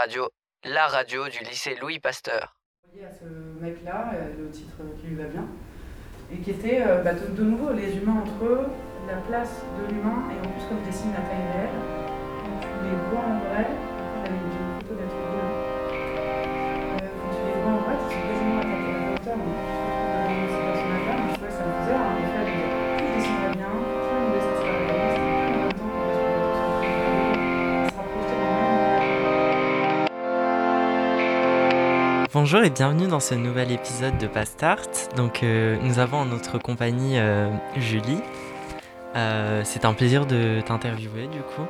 Radio, la radio du lycée Louis Pasteur. à ce mec-là, euh, le titre qui lui va bien, et qui était euh, bah, de, de nouveau les humains entre eux, la place de l'humain, et en plus comme je dessine la taille réelle, tu les vois en Bonjour et bienvenue dans ce nouvel épisode de Pastart. Donc euh, nous avons en notre compagnie euh, Julie. Euh, c'est un plaisir de t'interviewer du coup.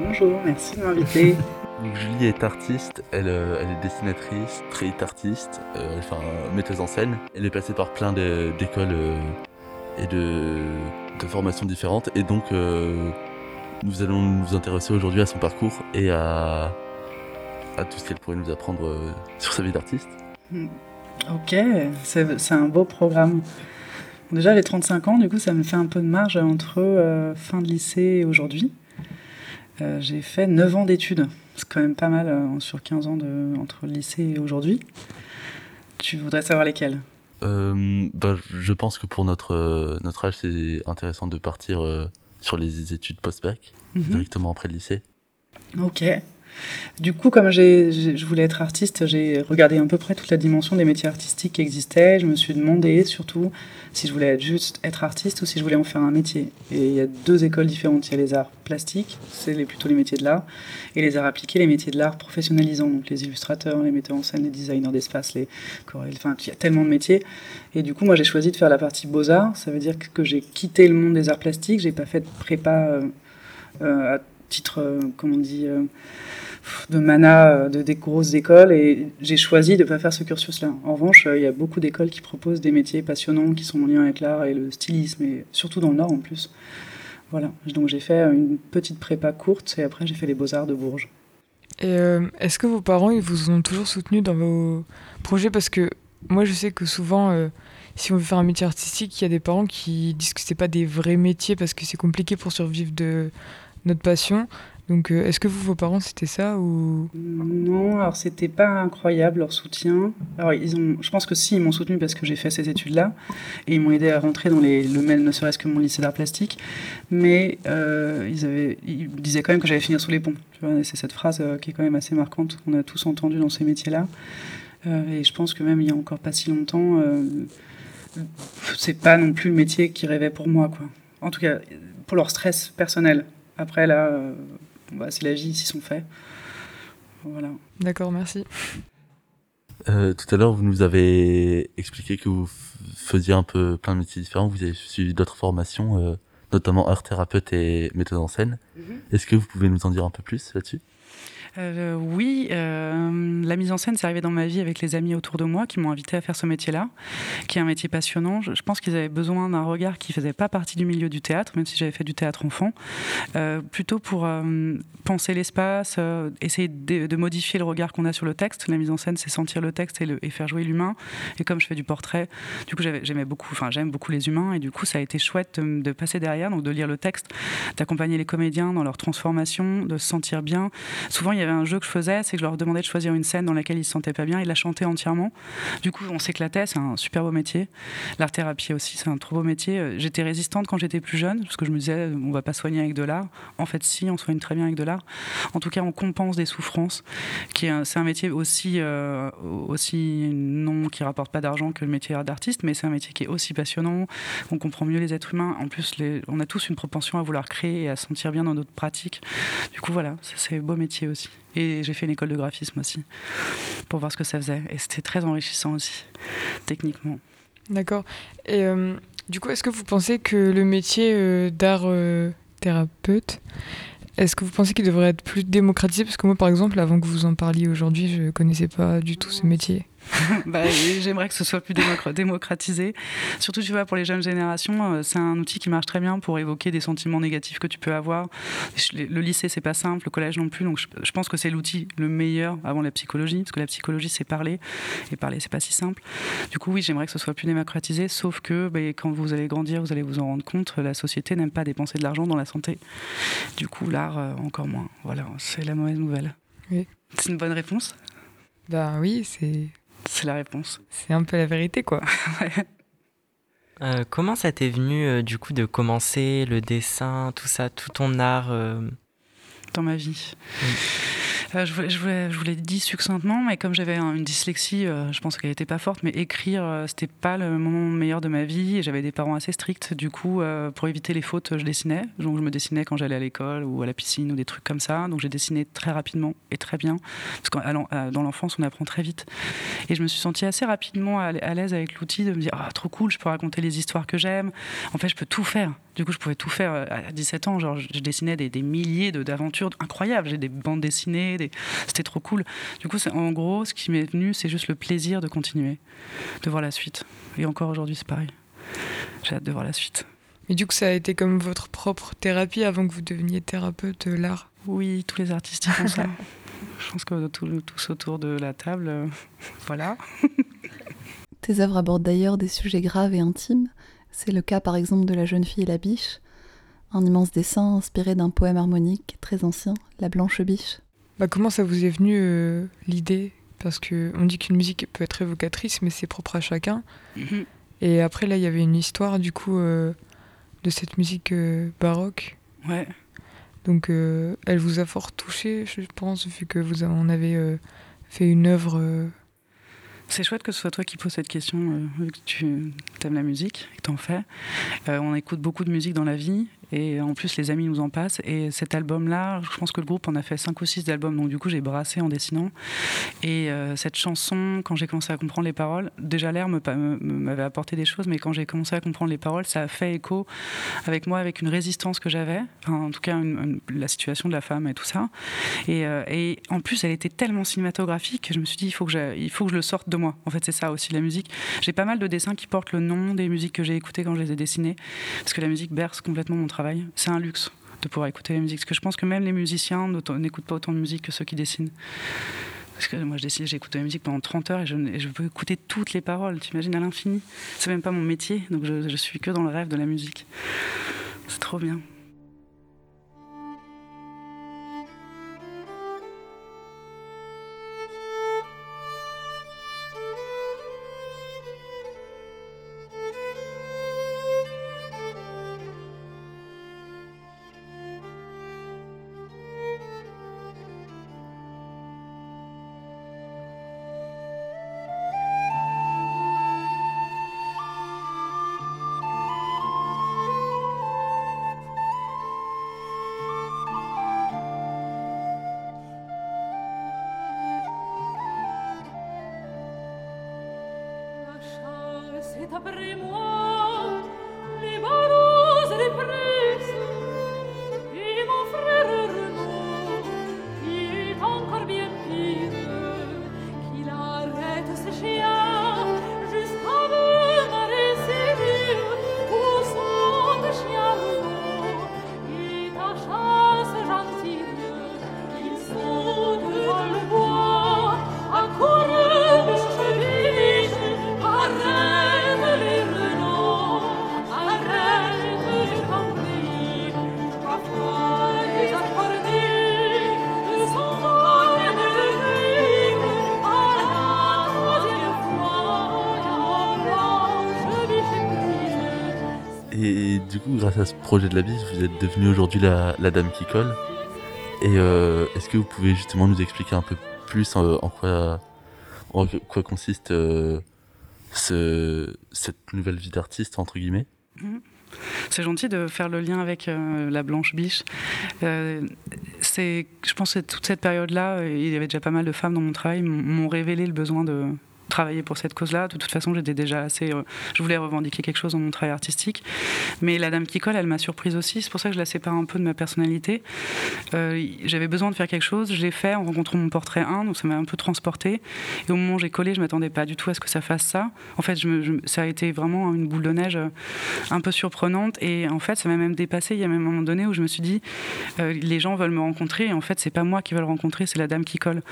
Bonjour, merci de m'inviter. Donc, Julie est artiste, elle, elle est dessinatrice, street artiste, euh, enfin metteuse en scène. Elle est passée par plein d'écoles euh, et de, de formations différentes et donc euh, nous allons nous intéresser aujourd'hui à son parcours et à, à tout ce qu'elle pourrait nous apprendre euh, sur sa vie d'artiste. Ok, c'est un beau programme. Déjà, les 35 ans, du coup, ça me fait un peu de marge entre euh, fin de lycée et aujourd'hui. Euh, J'ai fait 9 ans d'études. C'est quand même pas mal euh, sur 15 ans de, entre le lycée et aujourd'hui. Tu voudrais savoir lesquels? Bah, je pense que pour notre, notre âge, c'est intéressant de partir sur les études post-bac, Mhm. directement après le lycée. Ok. Du coup, comme je voulais être artiste, j'ai regardé à peu près toute la dimension des métiers artistiques qui existaient. Je me suis demandé surtout si je voulais juste être artiste ou si je voulais en faire un métier. Et il y a deux écoles différentes. Il y a les arts plastiques, c'est plutôt les métiers de l'art, et les arts appliqués, les métiers de l'art professionnalisants, donc les illustrateurs, les metteurs en scène, les designers d'espace, les chorégraphes, enfin, il y a tellement de métiers. Et du coup, moi, j'ai choisi de faire la partie beaux-arts. Ça veut dire que, j'ai quitté le monde des arts plastiques. J'ai pas fait de prépa euh, euh, titre, euh, comment on dit, euh, de mana euh, de des grosses écoles et j'ai choisi de ne pas faire ce cursus-là. En revanche, il y a beaucoup d'écoles qui proposent des métiers passionnants qui sont en lien avec l'art et le stylisme, et surtout dans le Nord en plus. Voilà, donc j'ai fait une petite prépa courte et après j'ai fait les beaux-arts de Bourges. Et est-ce que vos parents ils vous ont toujours soutenu dans vos projets? Parce que moi je sais que souvent, si on veut faire un métier artistique, il y a des parents qui disent que c'est pas des vrais métiers parce que c'est compliqué pour survivre de notre passion. Donc euh, est-ce que vous, vos parents, c'était ça ou? Non, alors c'était pas incroyable leur soutien. Alors ils ont, je pense que si ils m'ont soutenu parce que j'ai fait ces études-là et ils m'ont aidé à rentrer dans les, le même, ne serait-ce que mon lycée d'art plastique. Mais euh, ils avaient, ils disaient quand même que j'allais finir sous les ponts. C'est cette phrase euh, qui est quand même assez marquante qu'on a tous entendue dans ces métiers-là. Et je pense que même il y a encore pas si longtemps, c'est pas non plus le métier qu'ils rêvaient pour moi, quoi. En tout cas, pour leur stress personnel. Après là, euh, bah, c'est la vie, ils s'y sont faits. Voilà. D'accord, merci. Euh, tout à l'heure, vous nous avez expliqué que vous faisiez un peu plein de métiers différents. Vous avez suivi d'autres formations, euh, notamment art thérapeute et méthode en scène. Est-ce que vous pouvez nous en dire un peu plus là-dessus? Euh, oui, euh, la mise en scène, c'est arrivé dans ma vie avec les amis autour de moi qui m'ont invité à faire ce métier-là, qui est un métier passionnant. Je, pense qu'ils avaient besoin d'un regard qui faisait pas partie du milieu du théâtre, même si j'avais fait du théâtre enfant, euh, plutôt pour euh, penser l'espace, essayer de, modifier le regard qu'on a sur le texte. La mise en scène, c'est sentir le texte et, faire jouer l'humain. Et comme je fais du portrait, du coup, j'aimais beaucoup, enfin, j'aime beaucoup les humains, et du coup, ça a été chouette de, de passer derrière, donc de lire le texte, d'accompagner les comédiens dans leur transformation, de se sentir bien. Souvent, il y avait un jeu que je faisais, c'est que je leur demandais de choisir une scène dans laquelle ils se sentaient pas bien et de la chanter entièrement. Du coup, on s'éclatait, c'est un super beau métier. L'art thérapie aussi, c'est un trop beau métier. Euh, J'étais résistante quand j'étais plus jeune, parce que je me disais, on va pas soigner avec de l'art. En fait, si, on soigne très bien avec de l'art. En tout cas, on compense des souffrances. C'est un métier aussi, euh, aussi non qui rapporte pas d'argent que le métier d'artiste, mais c'est un métier qui est aussi passionnant. On comprend mieux les êtres humains. En plus, on a tous une propension à vouloir créer et à se sentir bien dans notre pratique. Du coup, voilà, c'est beau métier aussi. Et j'ai fait une école de graphisme aussi, pour voir ce que ça faisait. Et c'était très enrichissant aussi, techniquement. D'accord. Et euh, du coup, est-ce que vous pensez que le métier euh, d'art euh, thérapeute, est-ce que vous pensez qu'il devrait être plus démocratisé? Parce que moi, par exemple, avant que vous en parliez aujourd'hui, je connaissais pas du tout ce métier. Bah, J'aimerais que ce soit plus démocra- démocratisé. Surtout, tu vois, pour les jeunes générations, euh, c'est un outil qui marche très bien pour évoquer des sentiments négatifs que tu peux avoir. Le lycée, c'est pas simple, le collège non plus. Donc, je, pense que c'est l'outil le meilleur avant la psychologie, parce que la psychologie, c'est parler. Et parler, c'est pas si simple. Du coup, oui, j'aimerais que ce soit plus démocratisé, sauf que bah, quand vous allez grandir, vous allez vous en rendre compte, la société n'aime pas dépenser de l'argent dans la santé. Du coup, l'art, euh, encore moins. Voilà, c'est la mauvaise nouvelle. Oui. C'est une bonne réponse? Bah oui, c'est C'est la réponse. c'est un peu la vérité, quoi. Euh, comment ça t'est venu euh, du coup de commencer le dessin, tout ça, tout ton art euh, dans ma vie. Je, vous l'ai dit succinctement, mais comme j'avais un- une dyslexie, euh, je pense qu'elle n'était pas forte, mais écrire, euh, c'était pas le moment meilleur de ma vie. J'avais des parents assez stricts. Du coup, euh, pour éviter les fautes, je dessinais. Donc, je me dessinais quand j'allais à l'école ou à la piscine ou des trucs comme ça. Donc, j'ai dessiné très rapidement et très bien. Parce que dans l'enfance, on apprend très vite. Et je me suis sentie assez rapidement à l'aise avec l'outil de me dire Ah, trop cool, je peux raconter les histoires que j'aime. En fait, je peux tout faire. Du coup, je pouvais tout faire euh, à 17 ans. Genre, je dessinais des, des milliers de- d'aventures incroyables. J'ai des bandes dessinées, des... c'était trop cool. Du coup, en gros, ce qui m'est venu, c'est juste le plaisir de continuer, de voir la suite. Et encore aujourd'hui, c'est pareil. J'ai hâte de voir la suite. Mais du coup, ça a été comme votre propre thérapie avant que vous deveniez thérapeute de l'art? Oui, tous les artistes font ça. Je pense que tout- tous autour de la table, euh, voilà. Tes œuvres abordent d'ailleurs des sujets graves et intimes. C'est le cas par exemple de La jeune fille et la biche, un immense dessin inspiré d'un poème harmonique très ancien, La blanche biche. Bah, comment ça vous est venu euh, l'idée? Parce que on dit qu'une musique peut être évocatrice, mais c'est propre à chacun. Mhm. Et après, là, il y avait une histoire du coup euh, de cette musique euh, baroque. Ouais. Donc, euh, elle vous a fort touché, je pense, vu que vous en avez euh, fait une œuvre. C'est chouette que ce soit toi qui poses cette question, euh, vu que tu aimes la musique que t'en fais. Euh, on écoute beaucoup de musique dans la vie, et en plus les amis nous en passent. Et cet album-là, je pense que le groupe en a fait 5 ou 6 d'albums, donc du coup j'ai brassé en dessinant. Et euh, cette chanson, quand j'ai commencé à comprendre les paroles, déjà l'air m'avait apporté des choses, mais quand j'ai commencé à comprendre les paroles, ça a fait écho avec moi, avec une résistance que j'avais, en tout cas la situation de la femme et tout ça. Et, euh, et en plus, elle était tellement cinématographique que je me suis dit, il faut que je le sorte de moi. En fait, c'est ça aussi la musique. J'ai pas mal de dessins qui portent le nom des musiques que j'ai écoutées quand je les ai dessinées, parce que la musique berce complètement mon travail. C'est un luxe de pouvoir écouter la musique, parce que je pense que même les musiciens n'écoutent pas autant de musique que ceux qui dessinent. Parce que moi, je dessine, j'écoute de la musique pendant 30 heures et je, et peux écouter toutes les paroles, t'imagines, à l'infini. C'est même pas mon métier, donc je, je suis que dans le rêve de la musique. C'est trop bien. Chasse est projet de la bise, vous êtes devenue aujourd'hui la, dame qui colle. Et euh, est-ce que vous pouvez justement nous expliquer un peu plus en, quoi, consiste euh, ce, cette nouvelle vie d'artiste, entre guillemets? C'est gentil de faire le lien avec euh, la blanche biche. Euh, je pense que toute cette période-là, il y avait déjà pas mal de femmes dans mon travail, m'ont révélé le besoin de travailler pour cette cause-là. De toute façon, j'étais déjà assez. euh, je voulais revendiquer quelque chose dans mon travail artistique. Mais la dame qui colle, elle m'a surprise aussi. C'est pour ça que je la sépare un peu de ma personnalité. Euh, j'avais besoin de faire quelque chose. Je l'ai fait en rencontrant mon portrait 1, donc ça m'a un peu transporté. Et au moment où j'ai collé, je m'attendais pas du tout à ce que ça fasse ça. En fait, ça a été vraiment une boule de neige euh, un peu surprenante. Et en fait, ça m'a même dépassé. Il y a même un moment donné où je me suis dit, les gens veulent me rencontrer. Et en fait, c'est pas moi qui veux le rencontrer, c'est la dame qui colle.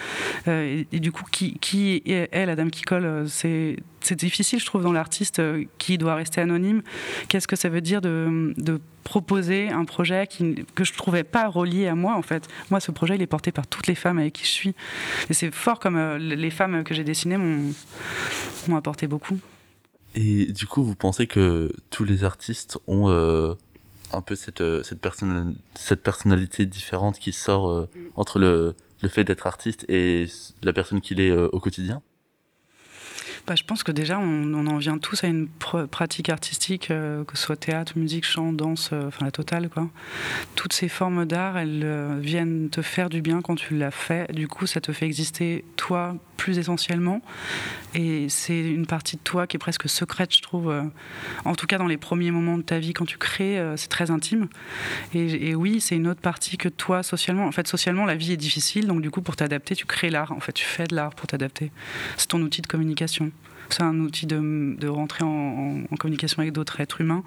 Et, du coup, qui, qui est, est la dame qui euh, c'est difficile, je trouve, dans l'artiste euh, qui doit rester anonyme. Qu'est-ce que ça veut dire de, proposer un projet que je trouvais pas relié à moi, en fait? Moi, ce projet, il est porté par toutes les femmes avec qui je suis. Et c'est fort comme euh, les femmes que j'ai dessinées m'ont apporté beaucoup. Et du coup, vous pensez que tous les artistes ont un peu cette, personnalité différente qui sort entre le, fait d'être artiste et la personne qu'il est au quotidien? Bah, je pense que déjà, on, en vient tous à une pr- pratique artistique, euh, que ce soit théâtre, musique, chant, danse, euh, enfin la totale. Quoi. Toutes ces formes d'art, elles euh, viennent te faire du bien quand tu l'as fait. Du coup, ça te fait exister toi plus essentiellement. Et c'est une partie de toi qui est presque secrète, je trouve. euh, en tout cas, dans les premiers moments de ta vie, quand tu crées, euh, c'est très intime. Et, et oui, c'est une autre partie que toi socialement. En fait, socialement, la vie est difficile. Donc, du coup, pour t'adapter, tu crées l'art. En fait, tu fais de l'art pour t'adapter. C'est ton outil de communication. C'est un outil de, rentrer en, communication avec d'autres êtres humains.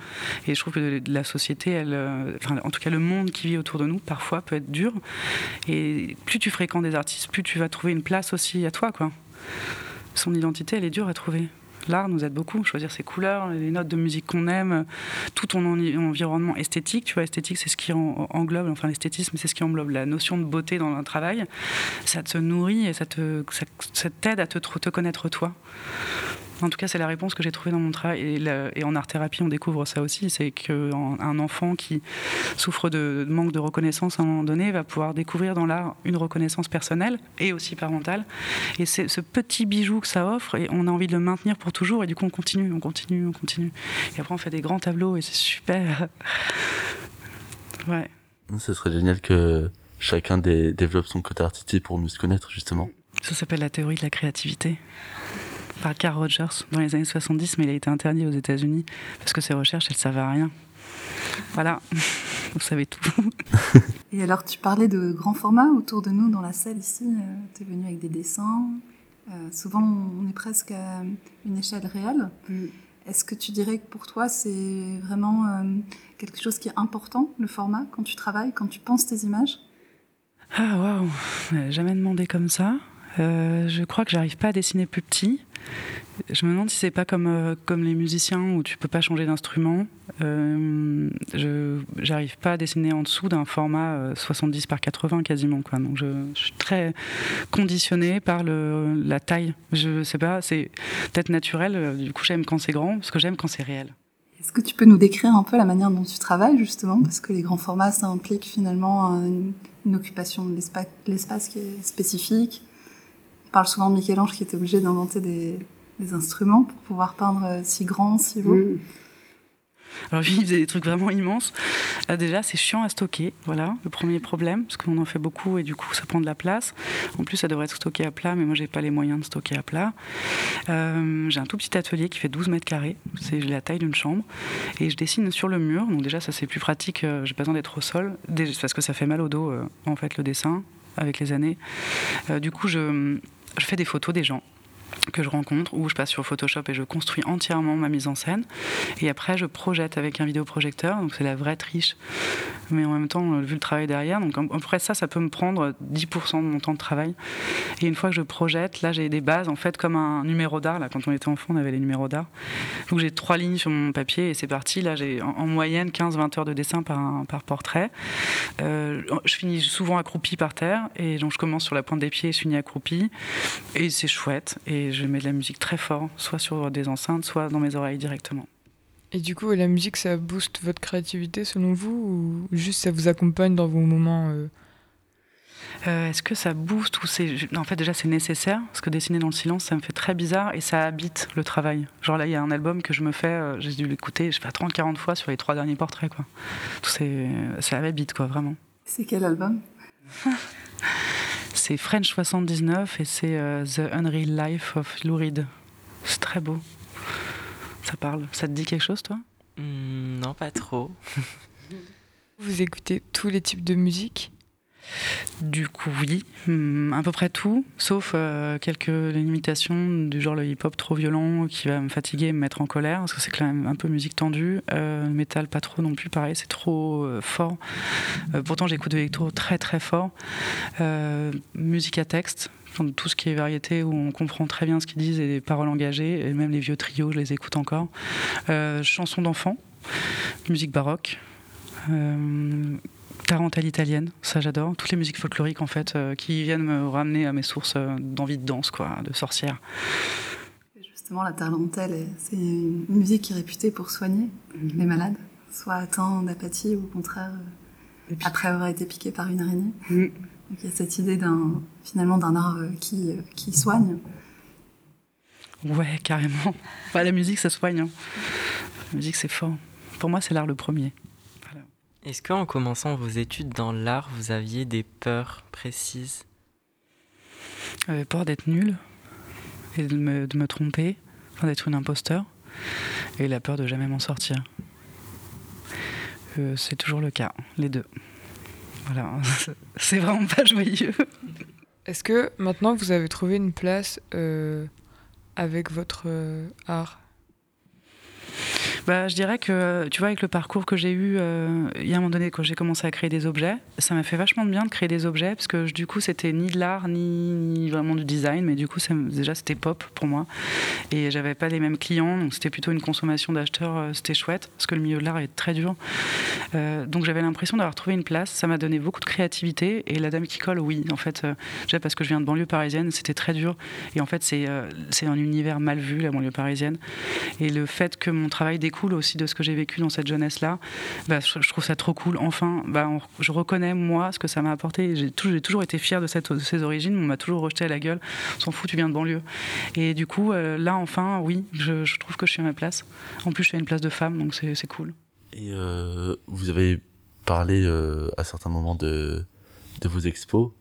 Et je trouve que la société, euh, enfin, en tout cas le monde qui vit autour de nous, parfois peut être dur. Et plus tu fréquentes des artistes, plus tu vas trouver une place aussi à toi. Quoi. Son identité, elle est dure à trouver. L'art nous aide beaucoup, choisir ses couleurs, les notes de musique qu'on aime, tout ton envi- environnement esthétique. Tu vois, esthétique, c'est ce qui en- englobe, enfin l'esthétisme, c'est ce qui englobe la notion de beauté dans un travail. Ça te nourrit et ça t'aide à te connaître toi. En tout cas, c'est la réponse que j'ai trouvée dans mon travail. Et, en art-thérapie, on découvre ça aussi. C'est qu'un enfant qui souffre de, de manque de reconnaissance à un moment donné va pouvoir découvrir dans l'art une reconnaissance personnelle et aussi parentale. Et c'est ce petit bijou que ça offre, et on a envie de le maintenir pour toujours. Et du coup, on continue, on continue, on continue. Et après, on fait des grands tableaux et c'est super. Ouais. Ce serait génial que chacun dé- développe son côté artistique pour mieux se connaître, justement. Ça s'appelle la théorie de la créativité par Carl Rogers dans les années 70, mais il a été interdit aux États-Unis parce que ses recherches, elles ne servaient à rien. Voilà, vous savez tout. Et alors, tu parlais de grands formats autour de nous dans la salle ici. tu es venu avec des dessins. Euh, souvent, on est presque à une échelle réelle. Est-ce que tu dirais que pour toi, c'est vraiment euh, quelque chose qui est important, le format, quand tu travailles, quand tu penses tes images? Ah waouh, jamais demandé comme ça. Euh, je crois que j'arrive pas à dessiner plus petit. Je me demande si c'est pas comme, euh, comme les musiciens où tu peux pas changer d'instrument. Euh, je j'arrive pas à dessiner en dessous d'un format euh, 70 par 80 quasiment. Donc je, je suis très conditionnée par le, la taille. Je sais pas, c'est peut-être naturel. euh, Du coup j'aime quand c'est grand parce que j'aime quand c'est réel. Est-ce que tu peux nous décrire un peu la manière dont tu travailles, justement? Parce que les grands formats, ça implique finalement euh, une, une occupation de l'espace qui est spécifique. On parle souvent de Michel-Ange qui était obligé d'inventer des, instruments pour pouvoir peindre euh, si grand, si beau. Alors lui, il faisait des trucs vraiment immenses. Euh, déjà, c'est chiant à stocker, voilà, le premier problème, parce qu'on en fait beaucoup et du coup, ça prend de la place. En plus, ça devrait être stocké à plat, mais moi, j'ai pas les moyens de stocker à plat. Euh, j'ai un tout petit atelier qui fait 12 mètres carrés, c'est la taille d'une chambre, et je dessine sur le mur. Donc déjà, ça c'est plus pratique. euh, j'ai pas besoin d'être au sol, parce que ça fait mal au dos, euh, en fait, le dessin avec les années. Du coup, je, je fais des photos des gens que je rencontre ou je passe sur Photoshop et je construis entièrement ma mise en scène. Et après je projette avec un vidéoprojecteur donc c'est la vraie triche. Mais en même temps euh, vu le travail derrière donc après ça ça peut me prendre 10% de mon temps de travail. Et une fois que je projette là j'ai des bases en fait comme un numéro d'art. Là quand on était enfant on avait les numéros d'art. Donc j'ai trois lignes sur mon papier et c'est parti. Là j'ai en, en moyenne 15-20 heures de dessin par, par portrait. Euh, je finis souvent accroupi par terre et donc je commence sur la pointe des pieds et je finis accroupi et c'est chouette. Et je mets de la musique très fort, soit sur des enceintes, soit dans mes oreilles directement. Et du coup, la musique, ça booste votre créativité selon vous ou juste ça vous accompagne dans vos moments euh, Euh, Est-ce que ça booste ou c'est. En fait, déjà, c'est nécessaire, parce que dessiner dans le silence, ça me fait très bizarre et ça habite le travail. Genre là, il y a un album que je me fais, euh, j'ai dû l'écouter, je fais 30-40 fois sur les trois derniers portraits, quoi. Tout c'est, ça habite, quoi, vraiment. C'est quel album? C'est French 79 et c'est euh, The Unreal Life of Lou Reed. C'est très beau. Ça parle. Ça te dit quelque chose, toi? Hmm, non, pas trop. Vous écoutez tous les types de musique? Du coup, oui, Hmm, à peu près tout, sauf euh, quelques limitations du genre le hip-hop trop violent qui va me fatiguer et me mettre en colère, parce que c'est quand même un peu musique tendue. Euh, le métal, pas trop non plus, pareil, c'est trop euh, fort. Euh, pourtant, j'écoute de l'électro très très fort. Musique à texte, tout ce qui est variété où on comprend très bien ce qu'ils disent et les paroles engagées, et même les vieux trios, je les écoute encore. Chansons d'enfants, musique baroque. Tarentelle italienne, ça j'adore. Toutes les musiques folkloriques en fait euh, qui viennent me ramener à mes sources euh, d'envie de danse, quoi, de sorcière. Justement, la tarentelle, est- c'est une musique qui est réputée pour soigner les malades, soit atteints d'apathie ou au contraire après avoir été piqué par une araignée. Mm. Donc il y a cette idée d'un finalement d'un art euh, qui, qui soigne. Ouais, carrément. Bah, la musique, ça soigne. hein. La musique, c'est fort. Pour moi, c'est l'art le premier. Est-ce qu'en commençant vos études dans l'art, vous aviez des peurs précises? J'avais peur d'être nul et de me, de me tromper, enfin, d'être une imposteur, et la peur de jamais m'en sortir. Euh, c'est toujours le cas, les deux. Voilà, c'est vraiment pas joyeux. Est-ce que maintenant vous avez trouvé une place euh, avec votre euh, art? Bah, je dirais que, tu vois, avec le parcours que j'ai eu, euh, il y a un moment donné, quand j'ai commencé à créer des objets, ça m'a fait vachement de bien de créer des objets, parce que du coup, c'était ni de l'art, ni, vraiment du design, mais du coup, déjà, c'était pop pour moi. Et j'avais pas les mêmes clients, donc c'était plutôt une consommation d'acheteurs, euh, c'était chouette, parce que le milieu de l'art est très dur. Euh, donc j'avais l'impression d'avoir trouvé une place, ça m'a donné beaucoup de créativité, et la dame qui colle, oui, en fait, déjà parce que je viens de banlieue parisienne, c'était très dur, et en fait, c'est c'est un univers mal vu, la banlieue parisienne. Et le fait que mon travail découle aussi de ce que j'ai vécu dans cette jeunesse-là, bah, je, trouve ça trop cool. Enfin, bah, je reconnais, moi, ce que ça m'a apporté. J'ai toujours, été fière de, cette, de ces origines. On m'a toujours rejeté à la gueule. On s'en fout, tu viens de banlieue. Et du coup, euh, là, enfin, oui, je, trouve que je suis à ma place. En plus, je suis à une place de femme, donc c'est cool. Et euh, vous avez parlé euh, à certains moments de, de vos expos.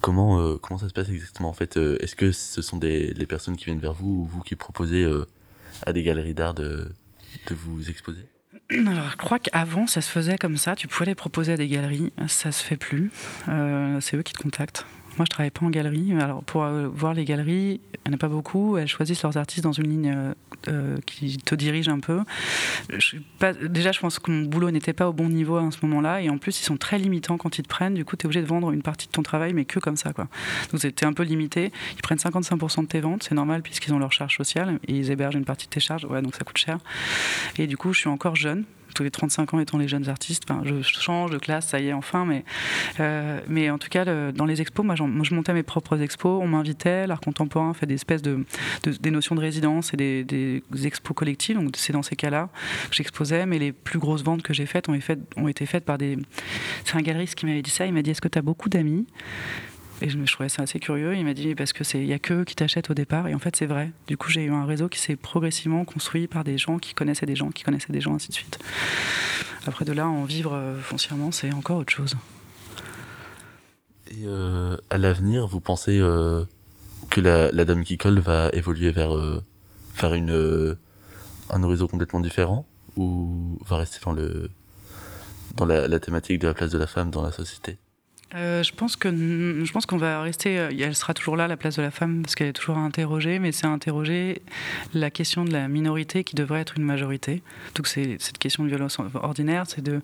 Comment, comment ça se passe exactement en fait? Est-ce que ce sont des, personnes qui viennent vers vous ou vous qui proposez à des galeries d'art de, de vous exposer? Alors, je crois qu'avant, ça se faisait comme ça. Tu pouvais les proposer à des galeries. Ça se fait plus. Euh, c'est eux qui te contactent. Moi, je travaille pas en galerie. Alors, pour euh, voir les galeries, il n'y en a pas beaucoup. Elles choisissent leurs artistes dans une ligne euh, euh, qui te dirige un peu. Déjà, je pense que mon boulot n'était pas au bon niveau à ce moment-là. Et en plus, ils sont très limitants quand ils te prennent. Du coup, tu es obligé de vendre une partie de ton travail, mais que comme ça. Quoi. Donc, c'était un peu limité. Ils prennent 55% de tes ventes. C'est normal puisqu'ils ont leur charge sociale. Et ils hébergent une partie de tes charges. Ouais, donc ça coûte cher. Et du coup, je suis encore jeune tous les 35 ans étant les jeunes artistes. Je change de classe, ça y est, enfin. Mais, euh, mais en tout cas, dans les expos, moi, je montais mes propres expos. On m'invitait. L'art contemporain fait des espèces de, de- des notions de résidence et des, des expos collectives. Donc, c'est dans ces cas-là que j'exposais. Mais les plus grosses ventes que j'ai faites ont, faites ont été faites par des. C'est un galeriste qui m'avait dit ça. Il m'a dit Est-ce que tu as beaucoup d'amis? Et je, je trouvais ça assez curieux. Il m'a dit parce que c'est il y a que eux qui t'achètent au départ et en fait c'est vrai. Du coup j'ai eu un réseau qui s'est progressivement construit par des gens qui connaissaient des gens qui connaissaient des gens ainsi de suite. Après de là en vivre euh, foncièrement c'est encore autre chose. Et euh, à l'avenir, vous pensez euh, que la, dame qui colle va évoluer vers, vers une, un horizon complètement différent? Ou va rester dans, le, dans la thématique de la place de la femme dans la société? Euh, je pense que je pense qu'on va rester. euh, Elle sera toujours là, la place de la femme, parce qu'elle est toujours à interroger, mais c'est à interroger la question de la minorité qui devrait être une majorité. Donc c'est cette question de violence ordinaire, c'est de.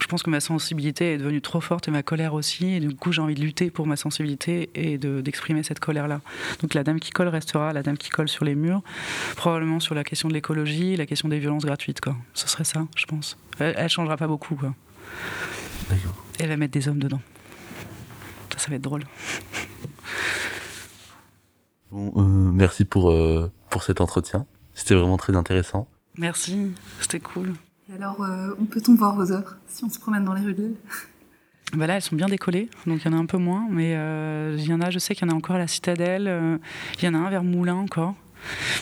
Je pense que ma sensibilité est devenue trop forte et ma colère aussi, et du coup j'ai envie de lutter pour ma sensibilité et de- d'exprimer cette colère-là. Donc la dame qui colle restera, la dame qui colle sur les murs, probablement sur la question de l'écologie, la question des violences gratuites, quoi. Ce serait ça, je pense. Elle, elle changera pas beaucoup, quoi. D'accord. Elle va mettre des hommes dedans. Ça, ça va être drôle. Bon, euh, merci pour, euh, pour cet entretien. C'était vraiment très intéressant. Merci, c'était cool. Et alors, euh, où peut-on voir vos œuvres si on se promène dans les rues de Lille? Bah là, elles sont bien décollées, donc il y en a un peu moins, mais euh, il y en a, je sais qu'il y en a encore à la Citadelle, euh, il y en a un vers Moulins encore.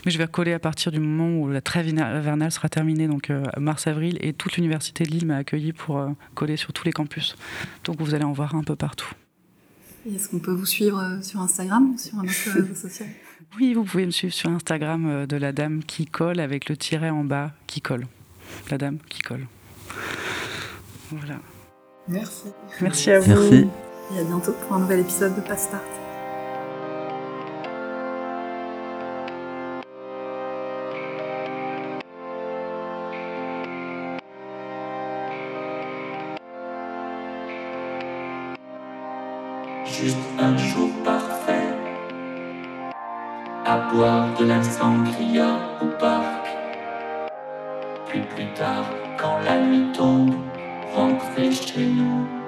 Mais je vais recoller à partir du moment où la trêve hivernale sera terminée, donc euh, mars-avril, et toute l'université de Lille m'a accueilli pour euh, coller sur tous les campus. Donc vous allez en voir un peu partout. Et est-ce qu'on peut vous suivre euh, sur Instagram ou sur un autre réseau social? Oui, vous pouvez me suivre sur Instagram euh, de la dame qui colle avec le tiret en bas qui colle. La dame qui colle. Voilà. Merci. Merci à vous. Merci. Et à bientôt pour un nouvel épisode de Pass sangria au parc. Puis plus tard, quand la nuit tombe, rentrez chez nous.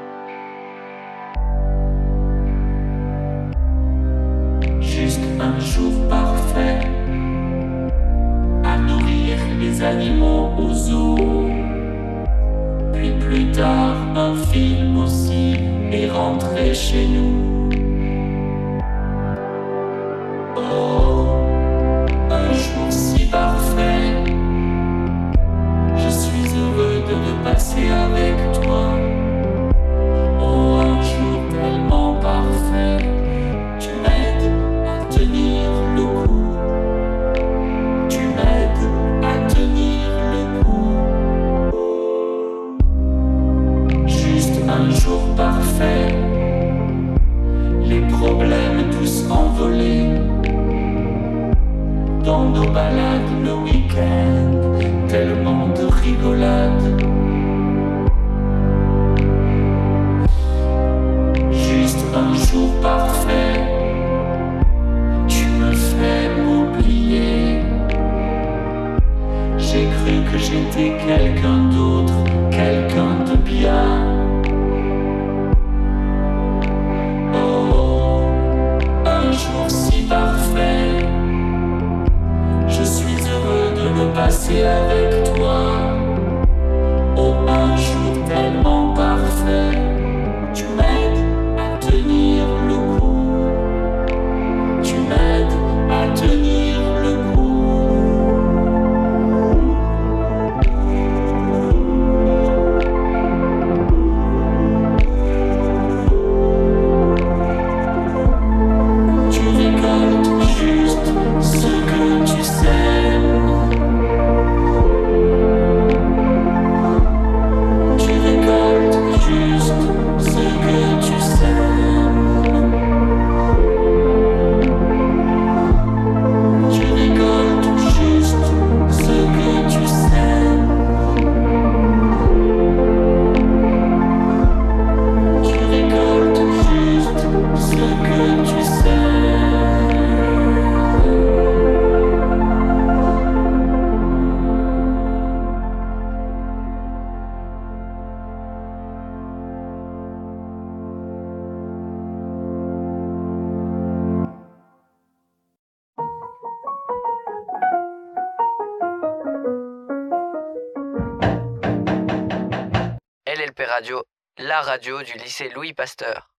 du lycée Louis Pasteur.